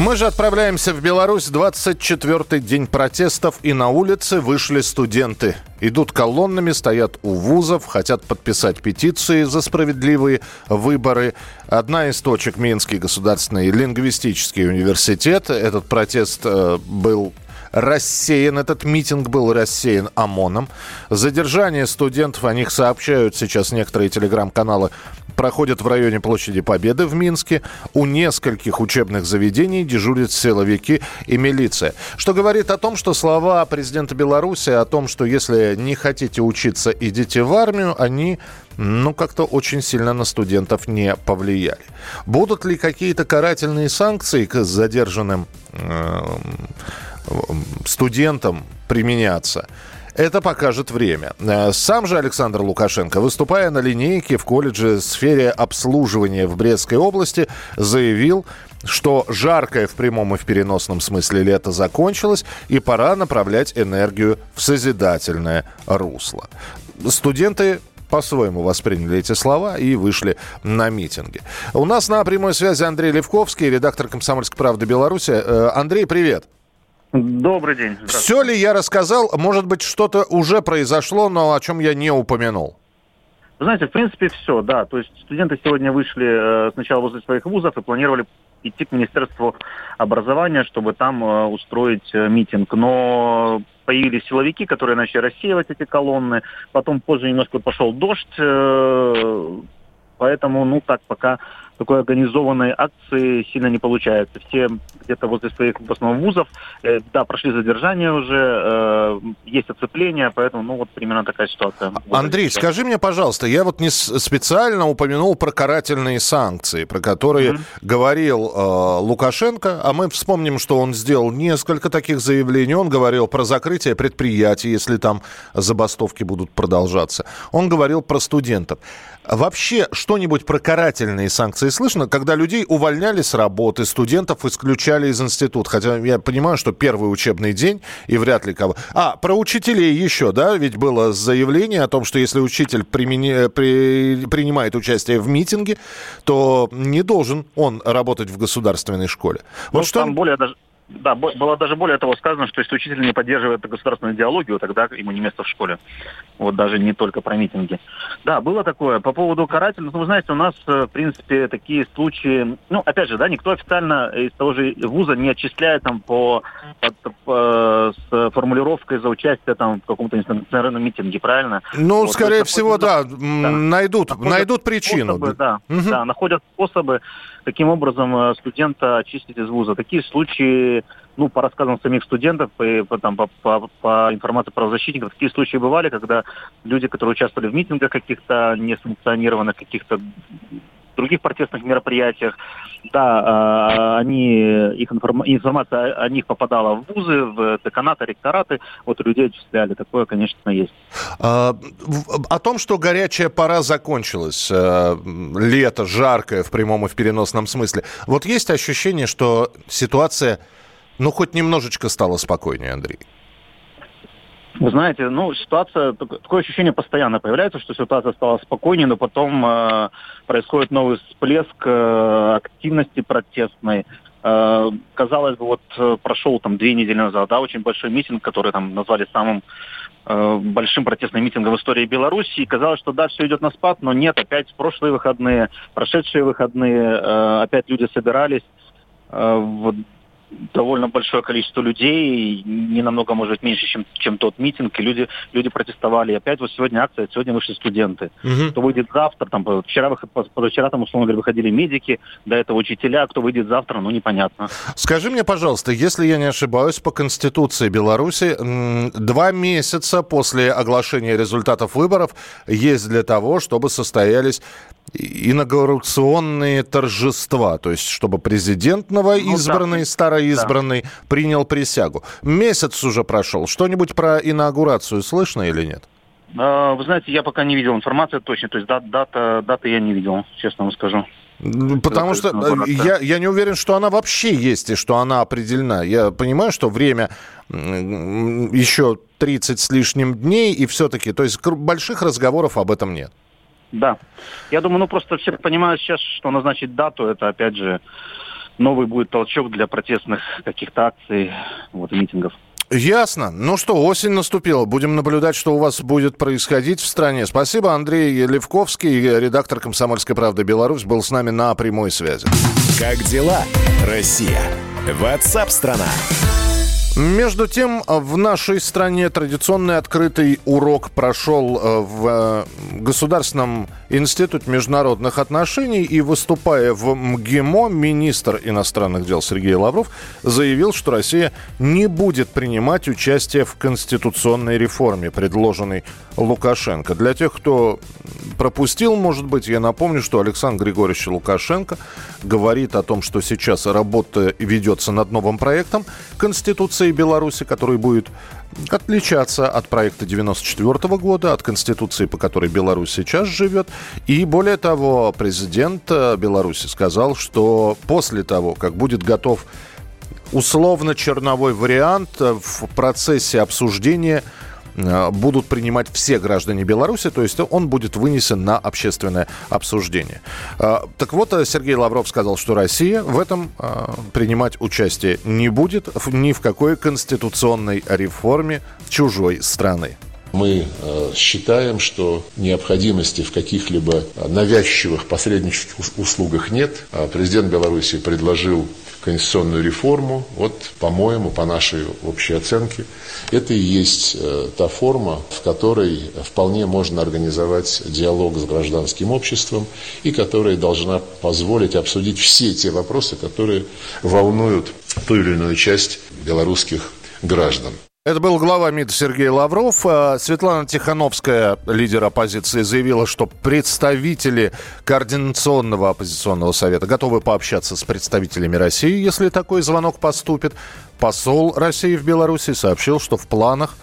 Мы же отправляемся в Беларусь. 24-й день протестов, и на улице вышли студенты. Идут колоннами, стоят у вузов, хотят подписать петиции за справедливые выборы. Одна из точек Минский государственный лингвистический университет. Этот протест э, был рассеян, этот митинг был рассеян ОМОНом. Задержание студентов, о них сообщают сейчас некоторые телеграм-каналы, проходят в районе площади Победы в Минске. У нескольких учебных заведений дежурят силовики и милиция. Что говорит о том, что слова президента Беларуси о том, что если не хотите учиться, идите в армию, они ну, как-то очень сильно на студентов не повлияли. Будут ли какие-то карательные санкции к задержанным э, студентам применяться? Это покажет время. Э, Сам же Александр Лукашенко, выступая на линейке в колледже в сфере обслуживания в Брестской области, заявил, что жаркое в прямом и в переносном смысле лето закончилось, и пора направлять энергию в созидательное русло. Студенты по-своему восприняли эти слова и вышли на митинги. У нас на прямой связи Андрей Левковский, редактор «Комсомольской правды Беларуси». Э, Андрей, привет. Добрый день. Все ли я рассказал? Может быть, что-то уже произошло, но о чем я не упомянул? Вы знаете, в принципе, все, да. То есть студенты сегодня вышли э, сначала возле своих вузов и планировали идти к Министерству образования, чтобы там э, устроить э, митинг. Но появились силовики, которые начали рассеивать эти колонны. Потом позже немножко пошел дождь. Поэтому, ну так, пока такой организованной акции сильно не получается. Все где-то возле своих в основном вузов, э, да, прошли задержание уже, э, есть оцепление, поэтому, ну, вот примерно такая ситуация. Андрей, скажи мне, пожалуйста, я вот не специально упомянул про карательные санкции, про которые mm-hmm. говорил э, Лукашенко, а мы вспомним, что он сделал несколько таких заявлений. Он говорил про закрытие предприятий, если там забастовки будут продолжаться. Он говорил про студентов. Вообще что-нибудь про карательные санкции слышно, когда людей увольняли с работы, студентов исключали из института? Хотя я понимаю, что первый учебный день и вряд ли кого... А, про учителей еще, да? Ведь было заявление о том, что если учитель примени... при... принимает участие в митинге, то не должен он работать в государственной школе. Вот ну, что... Там более даже да, было даже более того сказано, что если учитель не поддерживает государственную идеологию, тогда ему не место в школе. Вот даже не только про митинги. Да, было такое. По поводу карательных, ну, вы знаете, у нас, э, в принципе, такие случаи... Ну, опять же, да, никто официально из того же вуза не отчисляет там по, по, по с формулировкой за участие там в каком-то национальном митинге, правильно? Ну, вот, скорее всего, да, да. Найдут, находят найдут причину. Способы, да, угу. да, находят способы, каким образом э, студента очистить из вуза. Такие случаи ну, по рассказам самих студентов, по, по, там, по, по, по информации правозащитников, такие случаи бывали, когда люди, которые участвовали в митингах каких-то несанкционированных, каких-то других протестных мероприятиях. Да, э, они, их информ, информация о них попадала в вузы, в деканаты, ректораты, вот людей отчисляли. Такое, конечно, есть. А, о том, что горячая пора закончилась, э, лето жаркое в прямом и в переносном смысле, вот есть ощущение, что ситуация ну, хоть немножечко стало спокойнее, Андрей? Вы знаете, ну, ситуация, такое ощущение постоянно появляется, что ситуация стала спокойнее, но потом э, происходит новый всплеск э, активности протестной. Э, казалось бы, вот э, прошел там две недели назад, да, очень большой митинг, который там назвали самым э, большим протестным митингом в истории Беларуси. И казалось, что да, все идет на спад, но нет, опять прошлые выходные, прошедшие выходные, э, опять люди собирались. Э, вот довольно большое количество людей, не намного, может быть, меньше, чем, чем тот митинг, и люди, люди протестовали. И опять вот сегодня акция, сегодня вышли студенты. Угу. Кто выйдет завтра, там, вчера, позавчера, там, условно говоря, выходили медики, до этого учителя, кто выйдет завтра, ну, непонятно. Скажи мне, пожалуйста, если я не ошибаюсь, по Конституции Беларуси два месяца после оглашения результатов выборов есть для того, чтобы состоялись инаугурационные торжества, то есть чтобы президент новоизбранный, ну, да. староизбранный да. принял присягу. Месяц уже прошел. Что-нибудь про инаугурацию слышно или нет? А, вы знаете, я пока не видел информации точно, то есть дата, даты я не видел, честно вам скажу. Потому что э, я, я не уверен, что она вообще есть и что она определена. Я понимаю, что время еще 30 с лишним дней, и все-таки, то есть больших разговоров об этом нет. Да. Я думаю, ну просто все понимают сейчас, что назначить дату, это опять же новый будет толчок для протестных каких-то акций, вот, и митингов. Ясно. Ну что, осень наступила. Будем наблюдать, что у вас будет происходить в стране. Спасибо. Андрей Левковский, редактор «Комсомольской правды Беларусь», был с нами на прямой связи. Как дела, Россия? Ватсап-страна! Между тем, в нашей стране традиционный открытый урок прошел э, в э, Государственном институте международных отношений. И выступая в МГИМО, министр иностранных дел Сергей Лавров заявил, что Россия не будет принимать участие в конституционной реформе, предложенной Лукашенко. Для тех, кто пропустил, может быть, я напомню, что Александр Григорьевич Лукашенко говорит о том, что сейчас работа ведется над новым проектом Конституции Беларуси, который будет отличаться от проекта 94 года, от Конституции, по которой Беларусь сейчас живет. И более того, президент э, Беларуси сказал, что после того, как будет готов условно-черновой вариант э, в процессе обсуждения – будут принимать все граждане Беларуси, то есть он будет вынесен на общественное обсуждение. Э, так вот, э, Сергей Лавров сказал, что Россия в этом принимать участие не будет ни в какой конституционной реформе чужой страны. Мы считаем, что необходимости в каких-либо навязчивых посреднических услугах нет. Президент Беларуси предложил конституционную реформу. Вот, по-моему, по нашей общей оценке, это и есть э, та форма, в которой вполне можно организовать диалог с гражданским обществом и которая должна позволить обсудить все те вопросы, которые волнуют ту или иную часть белорусских граждан. Это был глава МИД Сергей Лавров. А, Светлана Тихановская, лидер оппозиции, заявила, что представители Координационного оппозиционного совета готовы пообщаться с представителями России, если такой звонок поступит. Посол России в Беларуси сообщил, что в планах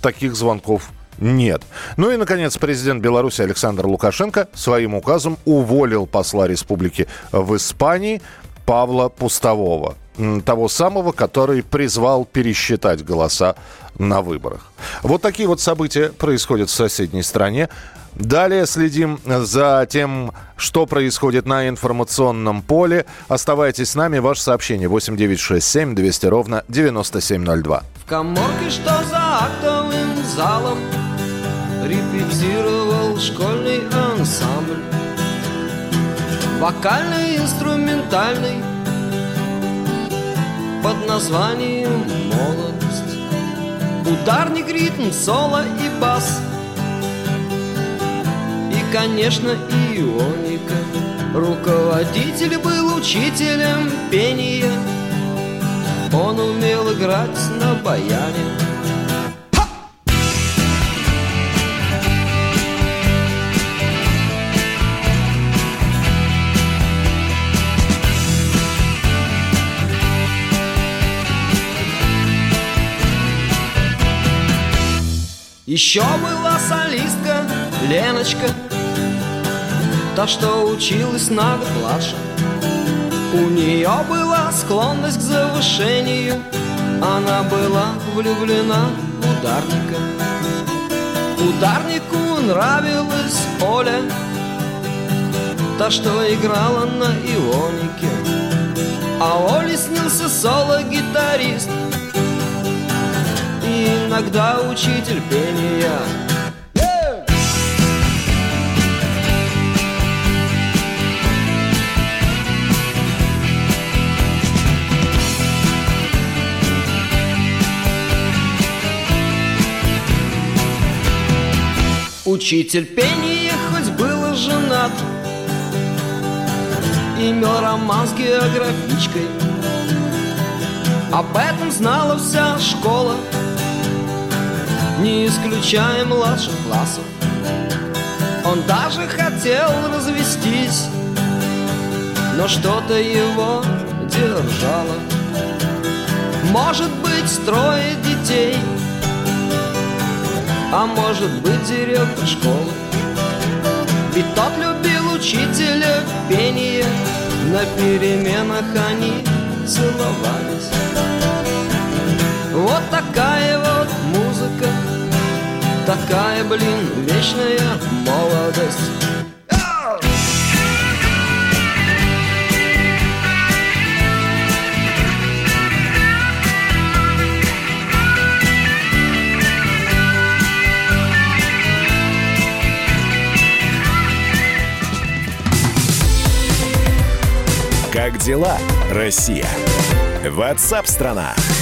таких звонков нет. Ну и, наконец, президент Беларуси Александр Лукашенко своим указом уволил посла республики в Испании Павла Пустового того самого, который призвал пересчитать голоса на выборах. Вот такие вот события происходят в соседней стране. Далее следим за тем, что происходит на информационном поле. Оставайтесь с нами. Ваше сообщение 8967 200 ровно 9702. В коморке, что за актовым залом Репетировал школьный ансамбль Вокальный, инструментальный под названием «Молодость». Ударник, ритм, соло и бас. И, конечно, ионика. Руководитель был учителем пения. Он умел играть на баяне. Еще была солистка Леночка Та, что училась на год младше У нее была склонность к завышению Она была влюблена в ударника. Ударнику нравилась Оля Та, что играла на ионике. А Оле снился соло-гитарист иногда учитель пения. Учитель пения хоть был женат Имел роман с географичкой Об этом знала вся школа не исключая младших классов. Он даже хотел развестись, но что-то его держало. Может быть, трое детей, а может быть директор школы. И тот любил учителя пение, на переменах они целовались. Вот такая вот музыка, такая, блин, вечная молодость. Как дела, Россия? Ватсап-страна! страна